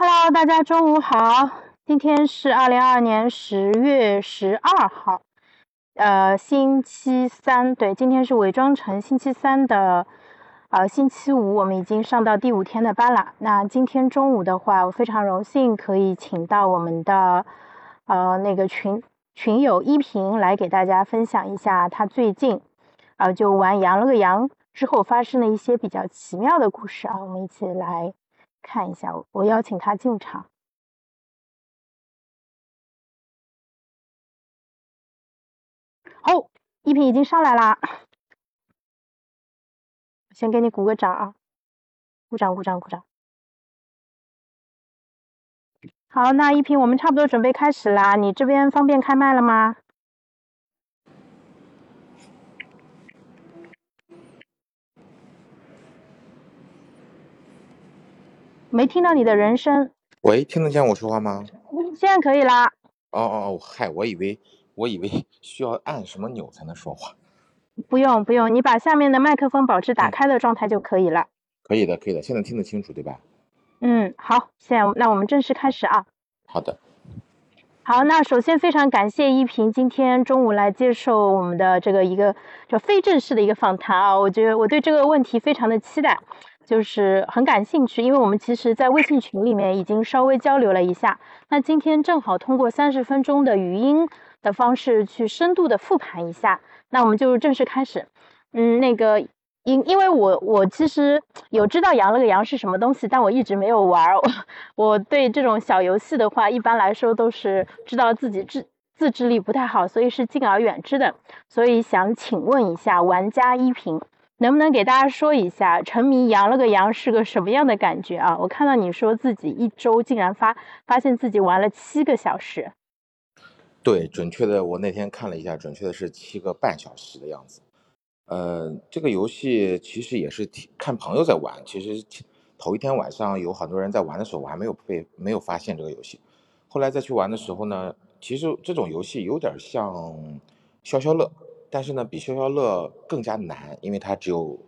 Hello，大家中午好。今天是二零二二年十月十二号，呃，星期三。对，今天是伪装成星期三的，呃，星期五。我们已经上到第五天的班了。那今天中午的话，我非常荣幸可以请到我们的，呃，那个群群友依萍来给大家分享一下他最近，啊，就玩羊了个羊之后发生的一些比较奇妙的故事啊。我们一起来。看一下，我邀请他进场。哦，一平已经上来啦，先给你鼓个掌啊！鼓掌，鼓掌，鼓掌。好，那一平，我们差不多准备开始啦。你这边方便开麦了吗？没听到你的人声。喂，听得见我说话吗？现在可以啦。哦哦哦，嗨，我以为我以为 需要按什么钮才能说话。不用不用，你把下面的麦克风保持打开的状态就可以了。可以的，可以的，现在听得清楚对吧？嗯，好，现在那我们正式开始啊。好的。好，那首先非常感谢依萍今天中午来接受我们的这个一个就非正式的一个访谈啊，我觉得我对这个问题非常的期待。就是很感兴趣，因为我们其实，在微信群里面已经稍微交流了一下。那今天正好通过三十分钟的语音的方式去深度的复盘一下。那我们就正式开始。嗯，那个因因为我我其实有知道羊了个羊是什么东西，但我一直没有玩儿。我对这种小游戏的话，一般来说都是知道自己自自制力不太好，所以是敬而远之的。所以想请问一下玩家一平。能不能给大家说一下，沉迷羊了个羊是个什么样的感觉啊？我看到你说自己一周竟然发发现自己玩了七个小时。对，准确的，我那天看了一下，准确的是七个半小时的样子。呃，这个游戏其实也是看朋友在玩，其实头一天晚上有很多人在玩的时候，我还没有被没有发现这个游戏。后来再去玩的时候呢，其实这种游戏有点像消消乐。但是呢，比消消乐更加难，因为它只有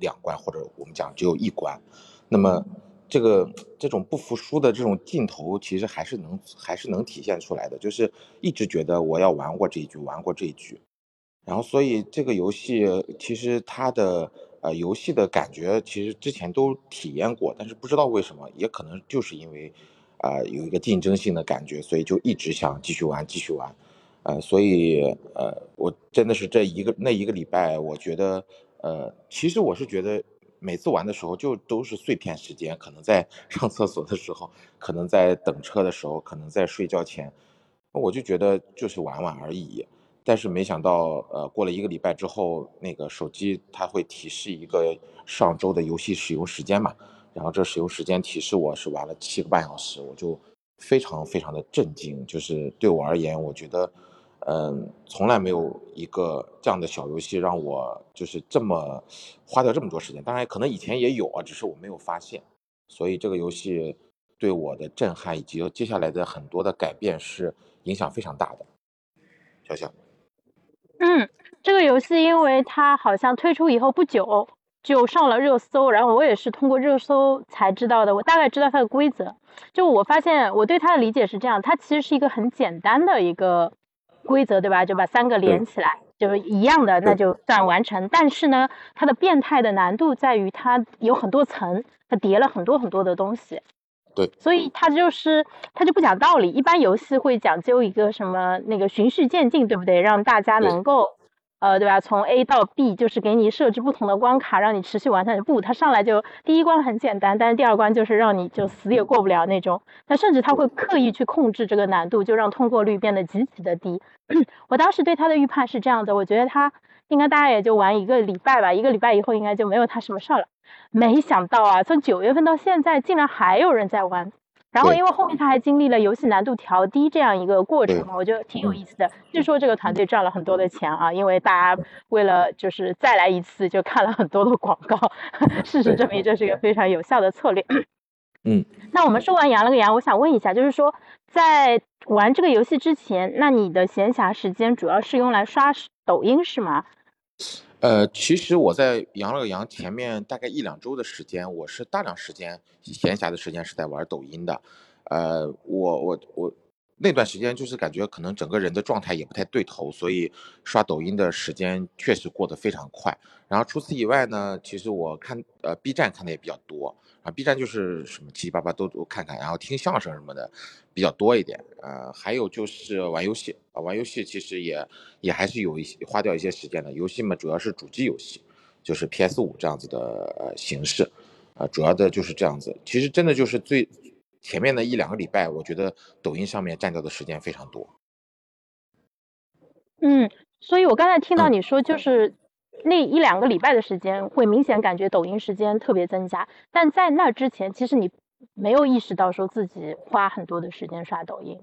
两关，或者我们讲只有一关。那么这个这种不服输的这种劲头，其实还是能还是能体现出来的。就是一直觉得我要玩过这一局，玩过这一局。然后，所以这个游戏其实它的呃游戏的感觉，其实之前都体验过，但是不知道为什么，也可能就是因为啊有一个竞争性的感觉，所以就一直想继续玩，继续玩。呃，所以呃，我真的是这一个那一个礼拜，我觉得呃，其实我是觉得每次玩的时候就都是碎片时间，可能在 上厕所的时候，可能在等车的时候，可能在睡觉前，我就觉得就是玩玩而已。但是没想到，呃，过了一个礼拜之后，那个手机它会提示一个上周的游戏使用时间嘛，然后这使用时间提示我是玩了七个半小时，我就非常非常的震惊，就是对我而言，我觉得。嗯，从来没有一个这样的小游戏让我就是这么花掉这么多时间。当然，可能以前也有啊，只是我没有发现。所以这个游戏对我的震撼以及接下来的很多的改变是影响非常大的。小小，嗯，这个游戏因为它好像推出以后不久就上了热搜，然后我也是通过热搜才知道的。我大概知道它的规则，就我发现我对它的理解是这样：它其实是一个很简单的一个。规则对吧？就把三个连起来，就是一样的，那就算完成。但是呢，它的变态的难度在于它有很多层，它叠了很多很多的东西。对，所以它就是它就不讲道理。一般游戏会讲究一个什么那个循序渐进，对不对？让大家能够。呃，对吧？从 A 到 B 就是给你设置不同的关卡，让你持续完成。不，它上来就第一关很简单，但是第二关就是让你就死也过不了那种。那甚至他会刻意去控制这个难度，就让通过率变得极其的低。我当时对他的预判是这样的，我觉得他应该大概也就玩一个礼拜吧，一个礼拜以后应该就没有他什么事儿了。没想到啊，从九月份到现在，竟然还有人在玩。然后，因为后面他还经历了游戏难度调低这样一个过程嘛，我觉得挺有意思的。据说这个团队赚了很多的钱啊，因为大家为了就是再来一次，就看了很多的广告。事实证明，这是一个非常有效的策略。嗯，那我们说完羊了个羊，我想问一下，就是说在玩这个游戏之前，那你的闲暇时间主要是用来刷抖音是吗？呃，其实我在杨乐阳前面大概一两周的时间，我是大量时间闲暇的时间是在玩抖音的。呃，我我我那段时间就是感觉可能整个人的状态也不太对头，所以刷抖音的时间确实过得非常快。然后除此以外呢，其实我看呃 B 站看的也比较多啊，B 站就是什么七七八八都都看看，然后听相声什么的比较多一点。呃，还有就是玩游戏啊，玩游戏其实也也还是有一些花掉一些时间的。游戏嘛，主要是主机游戏，就是 PS 五这样子的呃形式，啊，主要的就是这样子。其实真的就是最。前面的一两个礼拜，我觉得抖音上面占掉的时间非常多。嗯，所以我刚才听到你说，就是那一两个礼拜的时间，会明显感觉抖音时间特别增加。但在那之前，其实你没有意识到说自己花很多的时间刷抖音。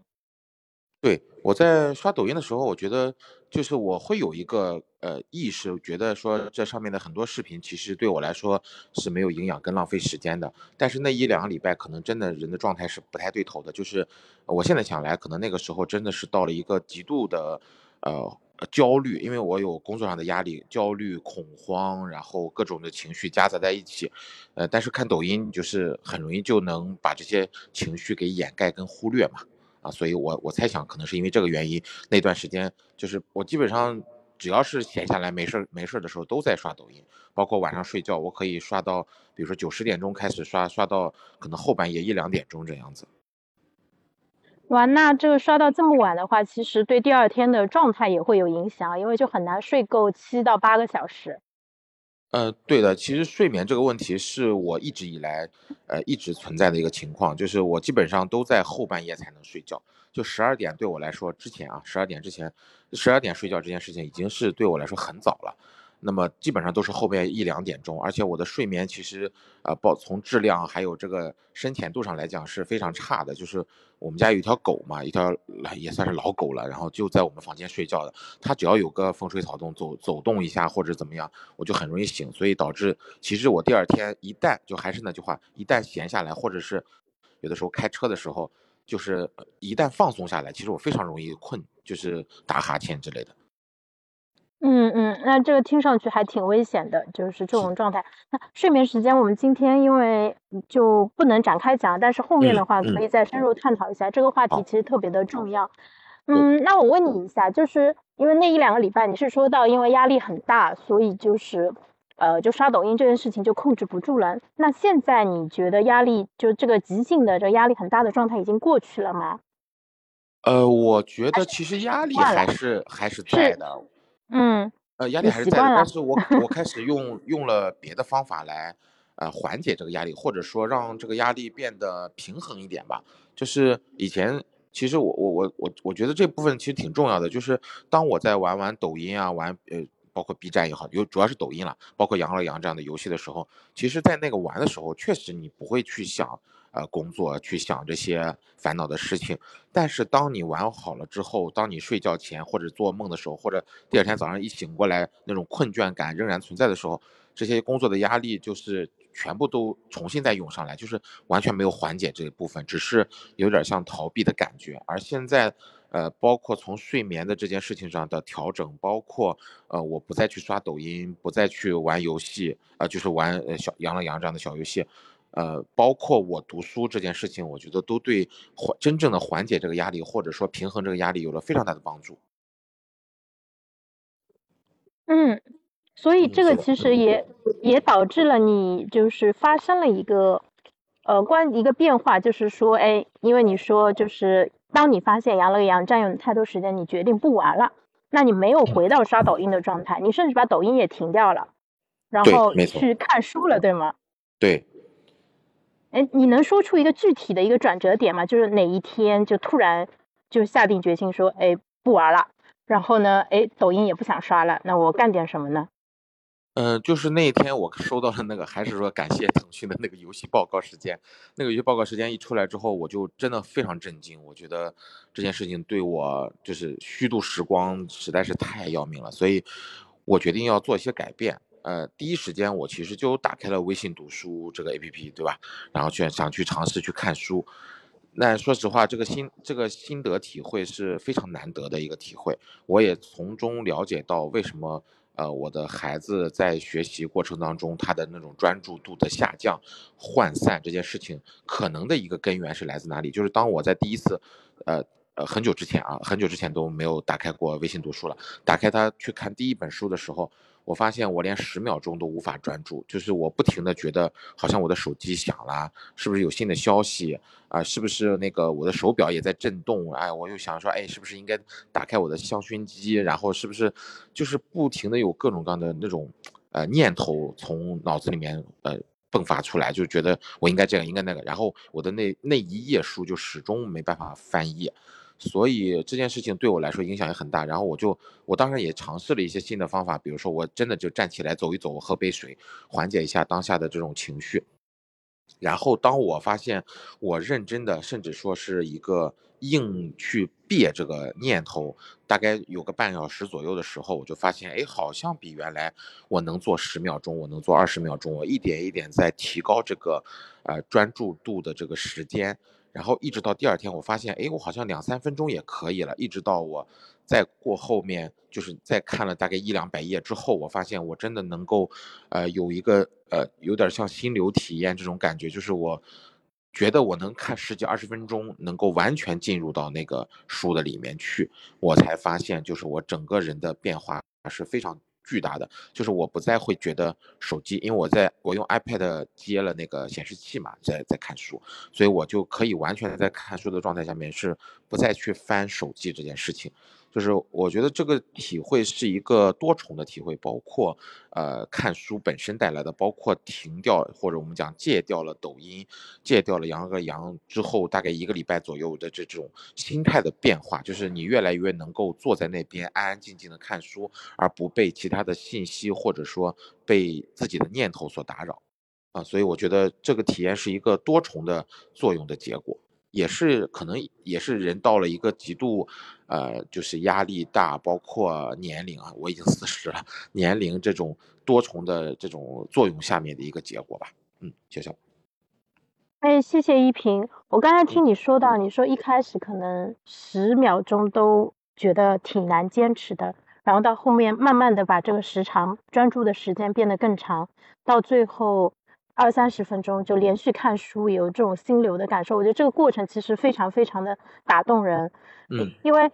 对，我在刷抖音的时候，我觉得就是我会有一个呃意识，觉得说这上面的很多视频其实对我来说是没有营养跟浪费时间的。但是那一两个礼拜，可能真的人的状态是不太对头的。就是我现在想来，可能那个时候真的是到了一个极度的呃焦虑，因为我有工作上的压力、焦虑、恐慌，然后各种的情绪夹杂在一起。呃，但是看抖音就是很容易就能把这些情绪给掩盖跟忽略嘛。啊，所以我我猜想可能是因为这个原因，那段时间就是我基本上只要是闲下来没事没事的时候都在刷抖音，包括晚上睡觉，我可以刷到，比如说九十点钟开始刷，刷到可能后半夜一两点钟这样子。哇，那这个刷到这么晚的话，其实对第二天的状态也会有影响，因为就很难睡够七到八个小时。呃，对的，其实睡眠这个问题是我一直以来，呃，一直存在的一个情况，就是我基本上都在后半夜才能睡觉，就十二点对我来说，之前啊，十二点之前，十二点睡觉这件事情已经是对我来说很早了。那么基本上都是后边一两点钟，而且我的睡眠其实，呃，包从质量还有这个深浅度上来讲是非常差的。就是我们家有一条狗嘛，一条也算是老狗了，然后就在我们房间睡觉的。它只要有个风吹草动，走走动一下或者怎么样，我就很容易醒，所以导致其实我第二天一旦就还是那句话，一旦闲下来，或者是有的时候开车的时候，就是一旦放松下来，其实我非常容易困，就是打哈欠之类的。嗯嗯，那这个听上去还挺危险的，就是这种状态。那睡眠时间，我们今天因为就不能展开讲，但是后面的话可以再深入探讨一下这个话题，其实特别的重要。嗯，那我问你一下，就是因为那一两个礼拜你是说到因为压力很大，所以就是呃就刷抖音这件事情就控制不住了。那现在你觉得压力就这个急性的这压力很大的状态已经过去了吗？呃，我觉得其实压力还是还是在的。嗯，呃，压力还是在的，但是我我开始用用了别的方法来，呃，缓解这个压力，或者说让这个压力变得平衡一点吧。就是以前，其实我我我我我觉得这部分其实挺重要的。就是当我在玩玩抖音啊，玩呃，包括 B 站也好，有主要是抖音了，包括羊了羊这样的游戏的时候，其实，在那个玩的时候，确实你不会去想。呃，工作去想这些烦恼的事情，但是当你玩好了之后，当你睡觉前或者做梦的时候，或者第二天早上一醒过来，那种困倦感仍然存在的时候，这些工作的压力就是全部都重新再涌上来，就是完全没有缓解这一部分，只是有点像逃避的感觉。而现在，呃，包括从睡眠的这件事情上的调整，包括呃，我不再去刷抖音，不再去玩游戏，呃，就是玩呃小羊了羊这样的小游戏。呃，包括我读书这件事情，我觉得都对缓真正的缓解这个压力，或者说平衡这个压力，有了非常大的帮助。嗯，所以这个其实也也导致了你就是发生了一个呃关一个变化，就是说，哎，因为你说就是当你发现羊了羊占用你太多时间，你决定不玩了，那你没有回到刷抖音的状态，你甚至把抖音也停掉了，然后去看书了，对吗？对。哎，你能说出一个具体的一个转折点吗？就是哪一天就突然就下定决心说，哎，不玩了。然后呢，哎，抖音也不想刷了。那我干点什么呢？嗯，就是那一天我收到了那个，还是说感谢腾讯的那个游戏报告时间。那个游戏报告时间一出来之后，我就真的非常震惊。我觉得这件事情对我就是虚度时光，实在是太要命了。所以我决定要做一些改变。呃，第一时间我其实就打开了微信读书这个 A P P，对吧？然后去想去尝试去看书。那说实话，这个心这个心得体会是非常难得的一个体会。我也从中了解到为什么呃，我的孩子在学习过程当中，他的那种专注度的下降、涣散这件事情，可能的一个根源是来自哪里？就是当我在第一次，呃呃很久之前啊，很久之前都没有打开过微信读书了，打开它去看第一本书的时候。我发现我连十秒钟都无法专注，就是我不停的觉得好像我的手机响了，是不是有新的消息啊？是不是那个我的手表也在震动？哎，我又想说，哎，是不是应该打开我的香薰机？然后是不是就是不停的有各种各样的那种呃念头从脑子里面呃迸发出来，就觉得我应该这样，应该那个，然后我的那那一页书就始终没办法翻页。所以这件事情对我来说影响也很大，然后我就我当时也尝试了一些新的方法，比如说我真的就站起来走一走，喝杯水，缓解一下当下的这种情绪。然后当我发现我认真的，甚至说是一个硬去憋这个念头，大概有个半小时左右的时候，我就发现，哎，好像比原来我能做十秒钟，我能做二十秒钟，我一点一点在提高这个呃专注度的这个时间。然后一直到第二天，我发现，哎，我好像两三分钟也可以了。一直到我再过后面，就是再看了大概一两百页之后，我发现我真的能够，呃，有一个呃，有点像心流体验这种感觉，就是我觉得我能看十几二十分钟，能够完全进入到那个书的里面去，我才发现，就是我整个人的变化是非常。巨大的就是我不再会觉得手机，因为我在我用 iPad 接了那个显示器嘛，在在看书，所以我就可以完全在看书的状态下面是不再去翻手机这件事情。就是我觉得这个体会是一个多重的体会，包括呃看书本身带来的，包括停掉或者我们讲戒掉了抖音，戒掉了羊个羊之后，大概一个礼拜左右的这种心态的变化，就是你越来越能够坐在那边安安静静的看书，而不被其他的信息或者说被自己的念头所打扰，啊，所以我觉得这个体验是一个多重的作用的结果。也是可能也是人到了一个极度，呃，就是压力大，包括年龄啊，我已经四十了，年龄这种多重的这种作用下面的一个结果吧。嗯，谢谢。哎，谢谢依萍。我刚才听你说到，你说一开始可能十秒钟都觉得挺难坚持的，然后到后面慢慢的把这个时长专注的时间变得更长，到最后。二三十分钟就连续看书，有这种心流的感受。我觉得这个过程其实非常非常的打动人。嗯，因为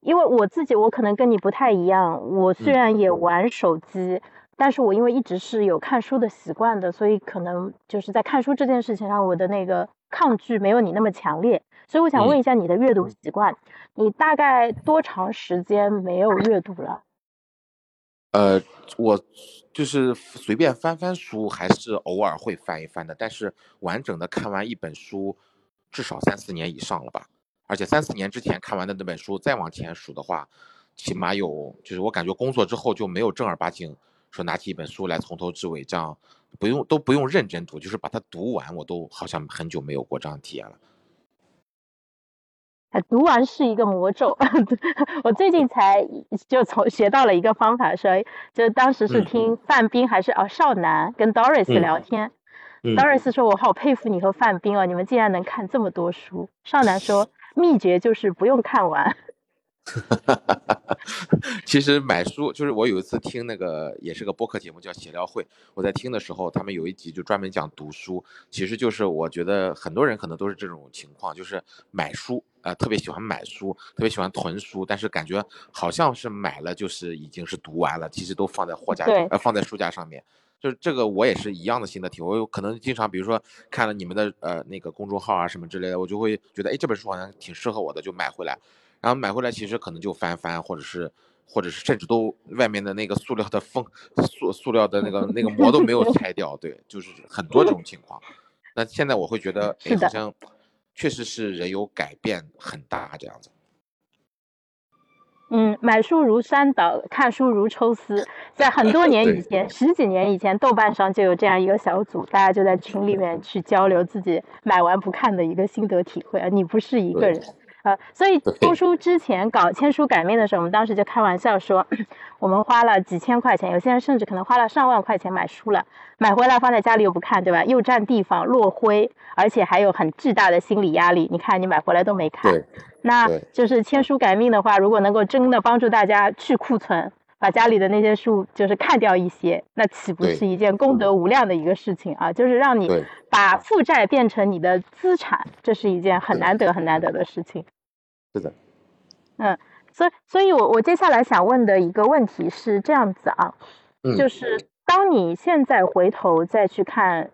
因为我自己，我可能跟你不太一样。我虽然也玩手机，但是我因为一直是有看书的习惯的，所以可能就是在看书这件事情上，我的那个抗拒没有你那么强烈。所以我想问一下你的阅读习惯，你大概多长时间没有阅读了？呃，我就是随便翻翻书，还是偶尔会翻一翻的。但是完整的看完一本书，至少三四年以上了吧。而且三四年之前看完的那本书，再往前数的话，起码有，就是我感觉工作之后就没有正儿八经说拿起一本书来从头至尾这样，不用都不用认真读，就是把它读完，我都好像很久没有过这样体验了。读完是一个魔咒，我最近才就从学到了一个方法，说就当时是听范冰还是哦少男跟 Doris 聊天，Doris 说我好佩服你和范冰哦，你们竟然能看这么多书。少男说秘诀就是不用看完。其实买书就是我有一次听那个也是个播客节目叫闲聊会，我在听的时候，他们有一集就专门讲读书，其实就是我觉得很多人可能都是这种情况，就是买书呃特别喜欢买书，特别喜欢囤书，但是感觉好像是买了就是已经是读完了，其实都放在货架呃放在书架上面，就是这个我也是一样的心得体会，我有可能经常比如说看了你们的呃那个公众号啊什么之类的，我就会觉得哎这本书好像挺适合我的，就买回来。然后买回来其实可能就翻翻，或者是，或者是甚至都外面的那个塑料的封塑塑料的那个那个膜都没有 拆掉，对，就是很多这种情况。那现在我会觉得，哎，好像确实是人有改变很大这样子。嗯，买书如山倒，看书如抽丝。在很多年以前，十几年以前，豆瓣上就有这样一个小组，大家就在群里面去交流自己买完不看的一个心得体会啊。你不是一个人。呃，所以出书之前搞签书改命的时候，我们当时就开玩笑说，我们花了几千块钱，有些人甚至可能花了上万块钱买书了，买回来放在家里又不看，对吧？又占地方，落灰，而且还有很巨大的心理压力。你看，你买回来都没看，那就是签书改命的话，如果能够真的帮助大家去库存，把家里的那些书就是看掉一些，那岂不是一件功德无量的一个事情啊？就是让你把负债变成你的资产，这是一件很难得很难得的事情。是的，嗯，所以，所以我我接下来想问的一个问题是这样子啊，就是当你现在回头再去看。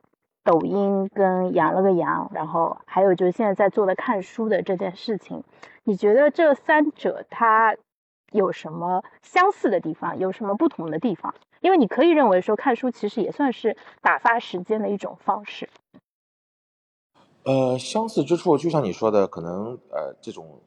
抖音跟养了个羊，然后还有就是现在在做的看书的这件事情，你觉得这三者它有什么相似的地方，有什么不同的地方？因为你可以认为说看书其实也算是打发时间的一种方式。呃，相似之处就像你说的，可能呃这种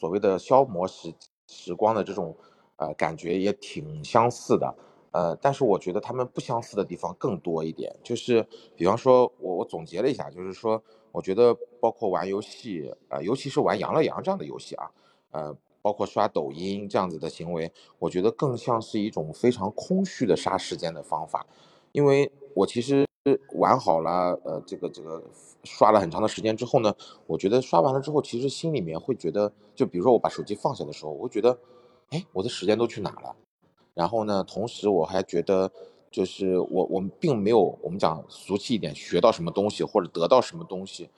所谓的消磨时时光的这种呃感觉也挺相似的。呃，但是我觉得他们不相似的地方更多一点，就是比方说，我我总结了一下，就是说，我觉得包括玩游戏，呃，尤其是玩羊了羊这样的游戏啊，呃，包括刷抖音这样子的行为，我觉得更像是一种非常空虚的杀时间的方法，因为我其实玩好了，呃，这个这个刷了很长的时间之后呢，我觉得刷完了之后，其实心里面会觉得，就比如说我把手机放下的时候，我会觉得，哎，我的时间都去哪了？然后呢，同时我还觉得，就是我我们并没有我们讲俗气一点，学到什么东西或者得到什么东西，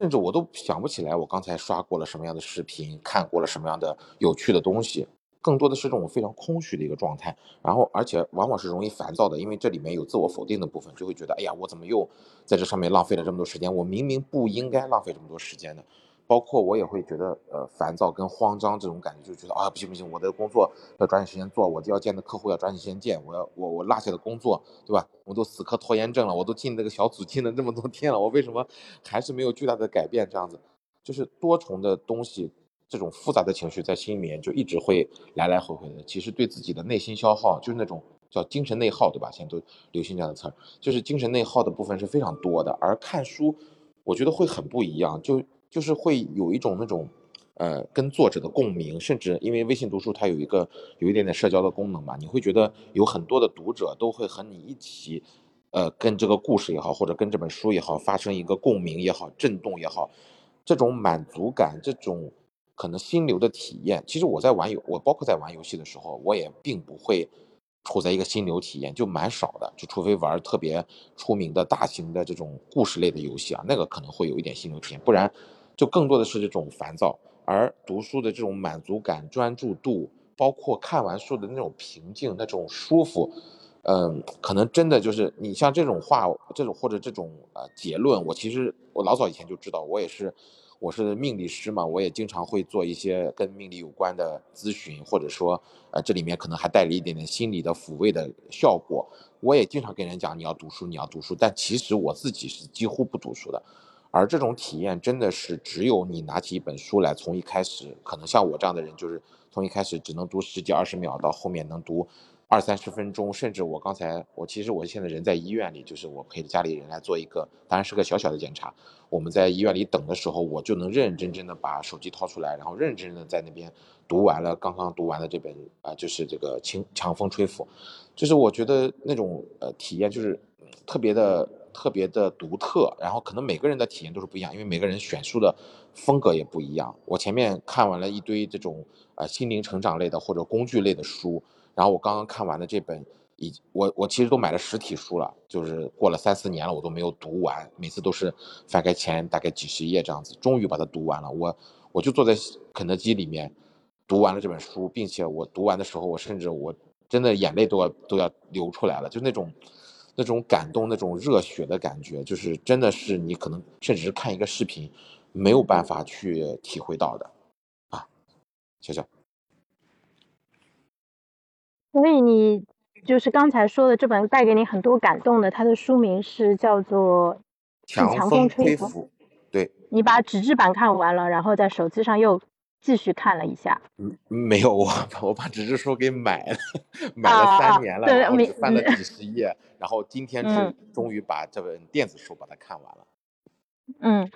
甚至我都想不起来我刚才刷过了什么样的视频，看过了什么样的有趣的东西，更多的是这种非常空虚的一个状态。然后而且往往是容易烦躁的，因为这里面有自我否定的部分，就会觉得，哎呀，我怎么又在这上面浪费了这么多时间？我明明不应该浪费这么多时间的。包括我也会觉得，呃，烦躁跟慌张这种感觉，就觉得啊，不行不行，我的工作要抓紧时间做，我要见的客户要抓紧时间见，我要我我落下的工作，对吧？我都死磕拖延症了，我都进这个小组进了这么多天了，我为什么还是没有巨大的改变？这样子，就是多重的东西，这种复杂的情绪在心里面就一直会来来回回的。其实对自己的内心消耗，就是那种叫精神内耗，对吧？现在都流行这样的词儿，就是精神内耗的部分是非常多的。而看书，我觉得会很不一样，就。就是会有一种那种，呃，跟作者的共鸣，甚至因为微信读书它有一个有一点点社交的功能嘛，你会觉得有很多的读者都会和你一起，呃，跟这个故事也好，或者跟这本书也好，发生一个共鸣也好，震动也好，这种满足感，这种可能心流的体验，其实我在玩游，我包括在玩游戏的时候，我也并不会。处在一个心流体验就蛮少的，就除非玩特别出名的大型的这种故事类的游戏啊，那个可能会有一点心流体验，不然就更多的是这种烦躁。而读书的这种满足感、专注度，包括看完书的那种平静、那种舒服，嗯，可能真的就是你像这种话，这种或者这种呃结论，我其实我老早以前就知道，我也是。我是命理师嘛，我也经常会做一些跟命理有关的咨询，或者说，呃，这里面可能还带了一点点心理的抚慰的效果。我也经常跟人讲，你要读书，你要读书。但其实我自己是几乎不读书的，而这种体验真的是只有你拿起一本书来，从一开始，可能像我这样的人，就是从一开始只能读十几二十秒，到后面能读。二三十分钟，甚至我刚才，我其实我现在人在医院里，就是我陪着家里人来做一个，当然是个小小的检查。我们在医院里等的时候，我就能认认真真的把手机掏出来，然后认真真的在那边读完了刚刚读完的这本啊，就是这个《清强风吹拂》，就是我觉得那种呃体验就是特别的特别的独特，然后可能每个人的体验都是不一样，因为每个人选书的风格也不一样。我前面看完了一堆这种呃心灵成长类的或者工具类的书。然后我刚刚看完的这本，已我我其实都买了实体书了，就是过了三四年了，我都没有读完，每次都是翻开前大概几十页这样子，终于把它读完了。我我就坐在肯德基里面读完了这本书，并且我读完的时候，我甚至我真的眼泪都要都要流出来了，就那种那种感动、那种热血的感觉，就是真的是你可能甚至是看一个视频没有办法去体会到的啊，小小。所以你就是刚才说的这本带给你很多感动的，它的书名是叫做《强风吹拂》。对，你把纸质版看完了，然后在手机上又继续看了一下。嗯，没有，我我把纸质书给买了，买了三年了，然后只翻了几十页，然后今天是终于把这本电子书把它看完了。嗯。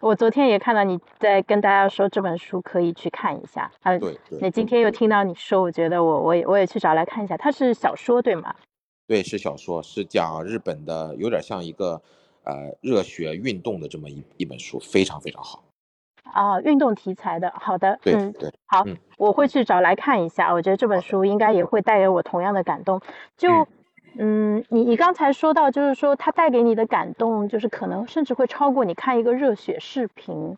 我昨天也看到你在跟大家说这本书可以去看一下，啊，对对。那今天又听到你说，我觉得我我也我也去找来看一下。它是小说对吗？对，是小说，是讲日本的，有点像一个呃热血运动的这么一一本书，非常非常好。啊，运动题材的，好的，嗯，对，好，我会去找来看一下，我觉得这本书应该也会带给我同样的感动。就，嗯，你你刚才说到，就是说它带给你的感动，就是可能甚至会超过你看一个热血视频。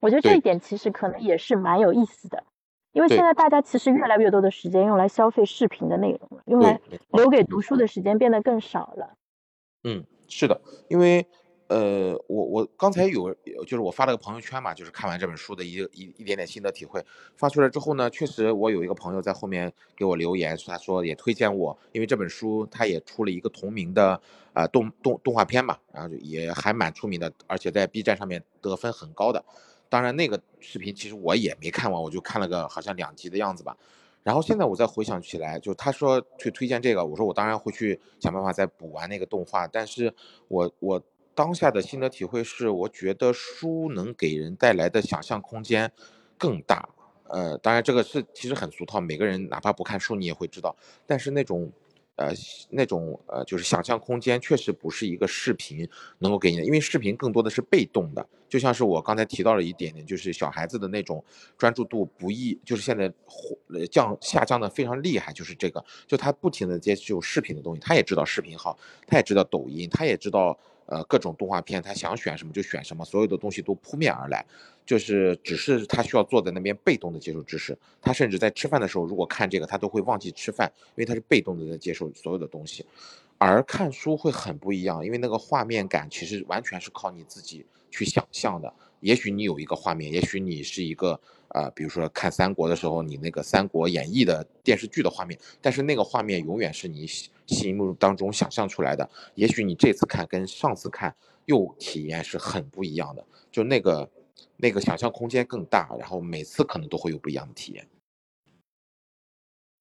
我觉得这一点其实可能也是蛮有意思的，因为现在大家其实越来越多的时间用来消费视频的内容了，用来留给读书的时间变得更少了。嗯，是的，因为。呃，我我刚才有，就是我发了个朋友圈嘛，就是看完这本书的一一一点点心得体会，发出来之后呢，确实我有一个朋友在后面给我留言，他说也推荐我，因为这本书他也出了一个同名的啊动动动画片嘛，然后也还蛮出名的，而且在 B 站上面得分很高的。当然那个视频其实我也没看完，我就看了个好像两集的样子吧。然后现在我再回想起来，就他说去推荐这个，我说我当然会去想办法再补完那个动画，但是我我。当下的心得体会是，我觉得书能给人带来的想象空间更大。呃，当然这个是其实很俗套，每个人哪怕不看书你也会知道。但是那种。呃，那种呃，就是想象空间确实不是一个视频能够给你的，因为视频更多的是被动的，就像是我刚才提到了一点点，就是小孩子的那种专注度不易，就是现在降下降的非常厉害，就是这个，就他不停的接触视频的东西，他也知道视频好，他也知道抖音，他也知道呃各种动画片，他想选什么就选什么，所有的东西都扑面而来。就是只是他需要坐在那边被动的接受知识，他甚至在吃饭的时候，如果看这个，他都会忘记吃饭，因为他是被动的在接受所有的东西。而看书会很不一样，因为那个画面感其实完全是靠你自己去想象的。也许你有一个画面，也许你是一个呃，比如说看三国的时候，你那个《三国演义》的电视剧的画面，但是那个画面永远是你心目当中想象出来的。也许你这次看跟上次看又体验是很不一样的，就那个。那个想象空间更大，然后每次可能都会有不一样的体验。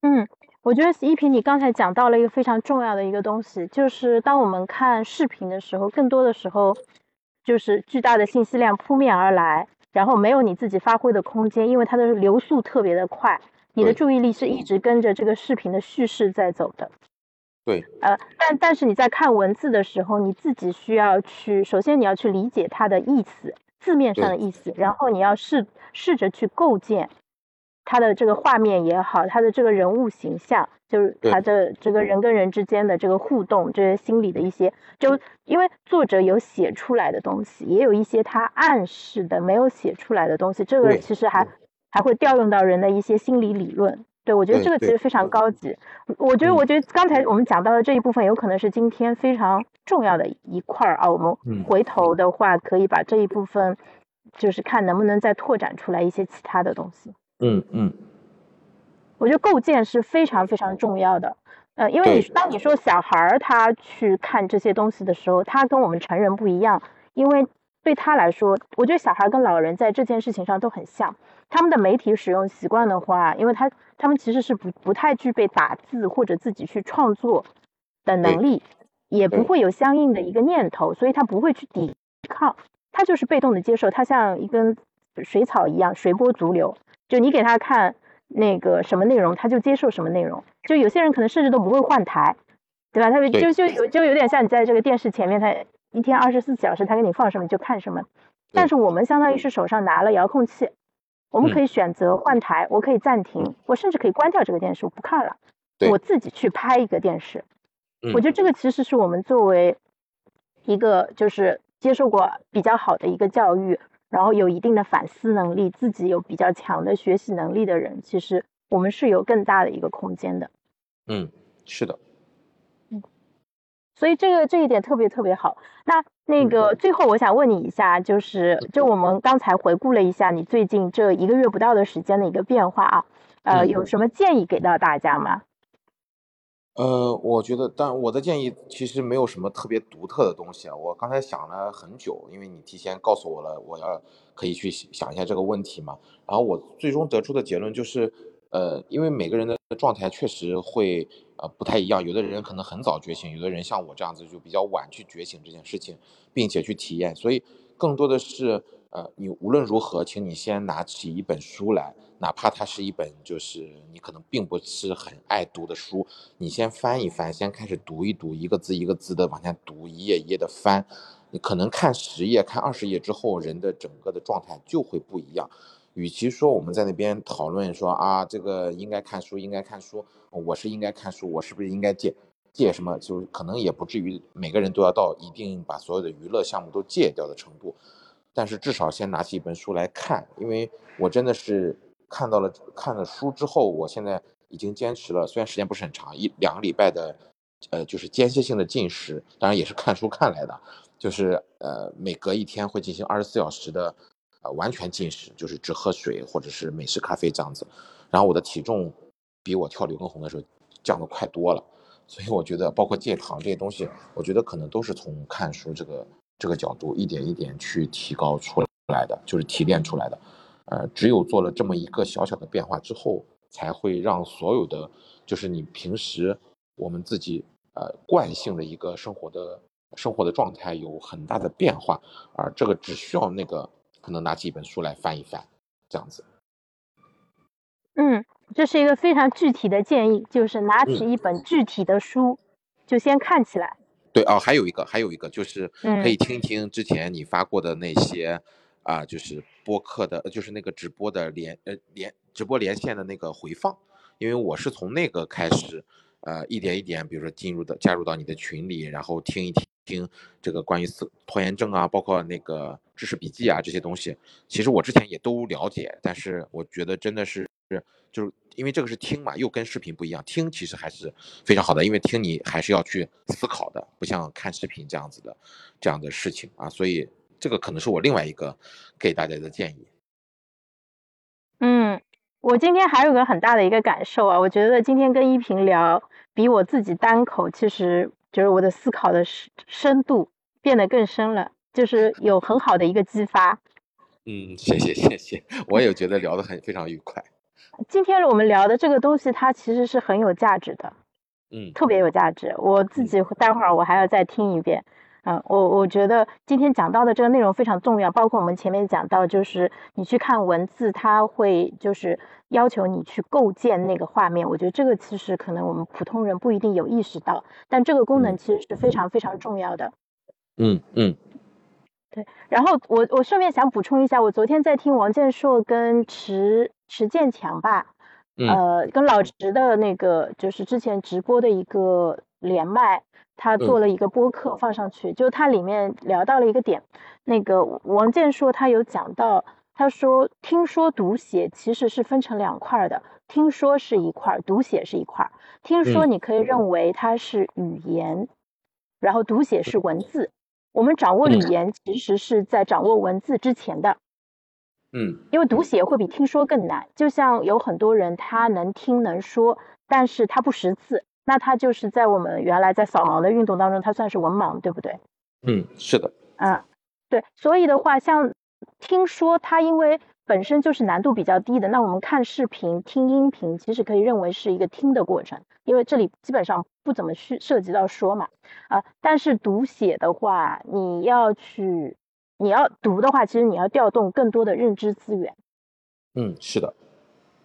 嗯，我觉得一平，你刚才讲到了一个非常重要的一个东西，就是当我们看视频的时候，更多的时候就是巨大的信息量扑面而来，然后没有你自己发挥的空间，因为它的流速特别的快，你的注意力是一直跟着这个视频的叙事在走的。对。呃，但但是你在看文字的时候，你自己需要去，首先你要去理解它的意思。字面上的意思，然后你要试试着去构建他的这个画面也好，他的这个人物形象，就是他的这个人跟人之间的这个互动，这些心理的一些，就因为作者有写出来的东西，也有一些他暗示的没有写出来的东西，这个其实还还会调用到人的一些心理理论。对，我觉得这个其实非常高级。我觉得，我觉得刚才我们讲到的这一部分，有可能是今天非常重要的一块儿啊。我们回头的话，可以把这一部分，就是看能不能再拓展出来一些其他的东西。嗯嗯。我觉得构建是非常非常重要的。呃，因为你当你说小孩儿他去看这些东西的时候，他跟我们成人不一样，因为对他来说，我觉得小孩跟老人在这件事情上都很像。他们的媒体使用习惯的话，因为他他们其实是不不太具备打字或者自己去创作的能力，也不会有相应的一个念头，所以他不会去抵抗，他就是被动的接受，他像一根水草一样随波逐流，就你给他看那个什么内容，他就接受什么内容。就有些人可能甚至都不会换台，对吧？他就就有就有点像你在这个电视前面，他一天二十四小时，他给你放什么就看什么。但是我们相当于是手上拿了遥控器。我们可以选择换台，我可以暂停，我甚至可以关掉这个电视，我不看了，我自己去拍一个电视。我觉得这个其实是我们作为一个就是接受过比较好的一个教育，然后有一定的反思能力，自己有比较强的学习能力的人，其实我们是有更大的一个空间的。嗯，是的。嗯所以这个这一点特别特别好。那那个最后我想问你一下，就是就我们刚才回顾了一下你最近这一个月不到的时间的一个变化啊，呃，有什么建议给到大家吗？呃，我觉得，但我的建议其实没有什么特别独特的东西啊。我刚才想了很久，因为你提前告诉我了，我要可以去想一下这个问题嘛。然后我最终得出的结论就是。呃，因为每个人的状态确实会呃不太一样，有的人可能很早觉醒，有的人像我这样子就比较晚去觉醒这件事情，并且去体验。所以更多的是呃，你无论如何，请你先拿起一本书来，哪怕它是一本就是你可能并不是很爱读的书，你先翻一翻，先开始读一读，一个字一个字的往下读，一页一页的翻。你可能看十页、看二十页之后，人的整个的状态就会不一样。与其说我们在那边讨论说啊，这个应该看书，应该看书，我是应该看书，我是不是应该戒戒什么？就可能也不至于每个人都要到一定把所有的娱乐项目都戒掉的程度。但是至少先拿起一本书来看，因为我真的是看到了看了书之后，我现在已经坚持了，虽然时间不是很长，一两个礼拜的，呃，就是间歇性的进食，当然也是看书看来的，就是呃每隔一天会进行二十四小时的，呃完全禁食，就是只喝水或者是美式咖啡这样子，然后我的体重比我跳刘畊宏的时候降的快多了，所以我觉得包括戒糖这些东西，我觉得可能都是从看书这个。这个角度一点一点去提高出来的，就是提炼出来的。呃，只有做了这么一个小小的变化之后，才会让所有的，就是你平时我们自己呃惯性的一个生活的生活的状态有很大的变化。而这个只需要那个可能拿起一本书来翻一翻，这样子。嗯，这是一个非常具体的建议，就是拿起一本具体的书，就先看起来。对哦，还有一个，还有一个就是可以听一听之前你发过的那些，啊，就是播客的，就是那个直播的连呃连直播连线的那个回放，因为我是从那个开始，呃，一点一点，比如说进入的加入到你的群里，然后听一听听这个关于拖拖延症啊，包括那个知识笔记啊这些东西，其实我之前也都了解，但是我觉得真的是就是。因为这个是听嘛，又跟视频不一样。听其实还是非常好的，因为听你还是要去思考的，不像看视频这样子的这样的事情啊。所以这个可能是我另外一个给大家的建议。嗯，我今天还有个很大的一个感受啊，我觉得今天跟依萍聊，比我自己单口，其实就是我的思考的深深度变得更深了，就是有很好的一个激发。嗯，谢谢谢谢，我也觉得聊得很非常愉快。今天我们聊的这个东西，它其实是很有价值的，嗯，特别有价值。我自己待会儿我还要再听一遍，嗯，我我觉得今天讲到的这个内容非常重要，包括我们前面讲到，就是你去看文字，它会就是要求你去构建那个画面。我觉得这个其实可能我们普通人不一定有意识到，但这个功能其实是非常非常重要的。嗯嗯。对，然后我我顺便想补充一下，我昨天在听王建硕跟池池建强吧，呃，跟老池的那个就是之前直播的一个连麦，他做了一个播客放上去，就他里面聊到了一个点，那个王健硕他有讲到，他说听说读写其实是分成两块的，听说是一块，读写是一块，听说你可以认为它是语言，然后读写是文字。我们掌握语言其实是在掌握文字之前的，嗯，因为读写会比听说更难。就像有很多人他能听能说，但是他不识字，那他就是在我们原来在扫盲的运动当中，他算是文盲，对不对？嗯，是的。啊，对。所以的话，像听说，它因为本身就是难度比较低的，那我们看视频、听音频，其实可以认为是一个听的过程，因为这里基本上。不怎么去涉及到说嘛，啊，但是读写的话，你要去，你要读的话，其实你要调动更多的认知资源。嗯，是的。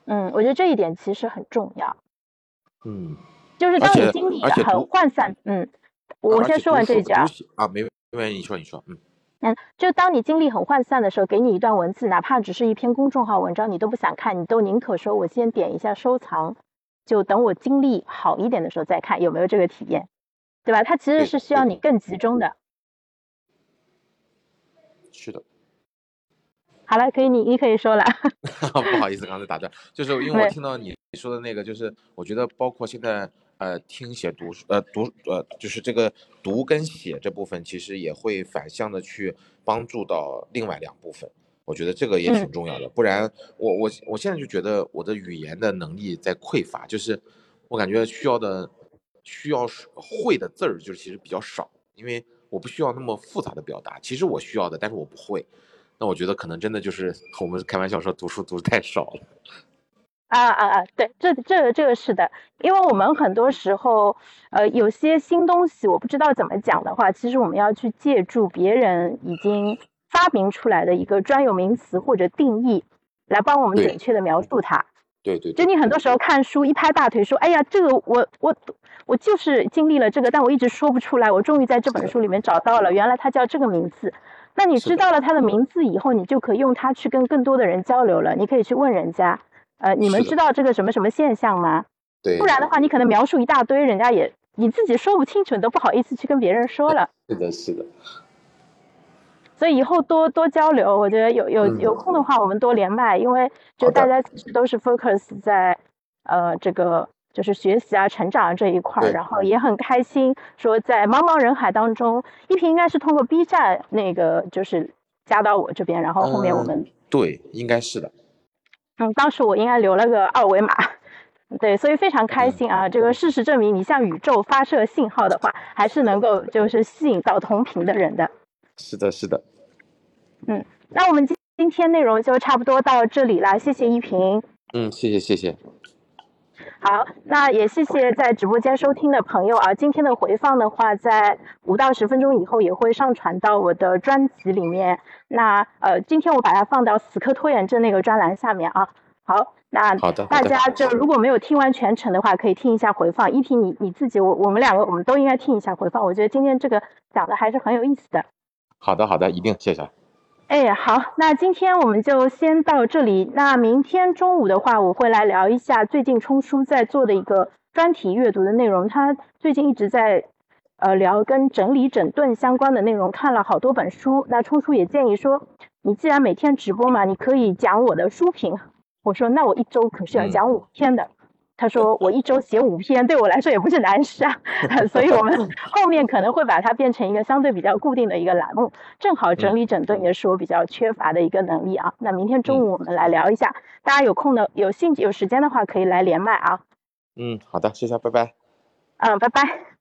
嗯，我觉得这一点其实很重要。嗯。就是当你精力很涣散，嗯，我先说完这一句啊。啊，没没问题，你说你说，嗯。嗯，就当你精力很涣散的时候，给你一段文字，哪怕只是一篇公众号文章，你都不想看，你都宁可说我先点一下收藏。就等我精力好一点的时候再看有没有这个体验，对吧？它其实是需要你更集中的。是的。好了，可以，你你可以说了。不好意思，刚才打断，就是因为我听到你说的那个，就是我觉得包括现在呃听写读呃读呃就是这个读跟写这部分，其实也会反向的去帮助到另外两部分。我觉得这个也挺重要的，不然我我我现在就觉得我的语言的能力在匮乏，就是我感觉需要的需要会的字儿就是其实比较少，因为我不需要那么复杂的表达，其实我需要的，但是我不会。那我觉得可能真的就是我们开玩笑说读书读的太少了。啊啊啊！对，这这个这个是的，因为我们很多时候呃有些新东西我不知道怎么讲的话，其实我们要去借助别人已经。发明出来的一个专有名词或者定义，来帮我们准确的描述它。对对，就你很多时候看书一拍大腿说，哎呀，这个我我我就是经历了这个，但我一直说不出来，我终于在这本书里面找到了，原来它叫这个名字。那你知道了它的名字以后，你就可以用它去跟更多的人交流了。你可以去问人家，呃，你们知道这个什么什么现象吗？对，不然的话，你可能描述一大堆，人家也你自己说不清楚，你都不好意思去跟别人说了。是的，是的。所以以后多多交流，我觉得有有有空的话，我们多连麦，因为就大家其实都是 focus 在呃这个。就是学习啊，成长这一块儿，然后也很开心。说在茫茫人海当中，一平应该是通过 B 站那个，就是加到我这边，然后后面我们对，应该是的。嗯，当时我应该留了个二维码，对，所以非常开心啊。这个事实证明，你向宇宙发射信号的话，还是能够就是吸引到同频的人的。是的，是的。嗯，那我们今今天内容就差不多到这里了，谢谢依萍。嗯，谢谢，谢谢。好，那也谢谢在直播间收听的朋友啊。今天的回放的话，在五到十分钟以后也会上传到我的专辑里面。那呃，今天我把它放到死磕拖延症那个专栏下面啊。好，那好的，大家就如果没有听完全程的话，可以听一下回放。一听你你自己，我我们两个我们都应该听一下回放。我觉得今天这个讲的还是很有意思的。好的，好的，一定谢谢。哎，好，那今天我们就先到这里。那明天中午的话，我会来聊一下最近冲叔在做的一个专题阅读的内容。他最近一直在呃聊跟整理整顿相关的内容，看了好多本书。那冲叔也建议说，你既然每天直播嘛，你可以讲我的书评。我说，那我一周可是要讲五天的。他说我一周写五篇，对我来说也不是难事啊，所以我们后面可能会把它变成一个相对比较固定的一个栏目，正好整理整顿也是我比较缺乏的一个能力啊。那明天中午我们来聊一下，大家有空的、有兴趣、有时间的话可以来连麦啊。嗯，好的，谢谢，拜拜。嗯，拜拜。嗯。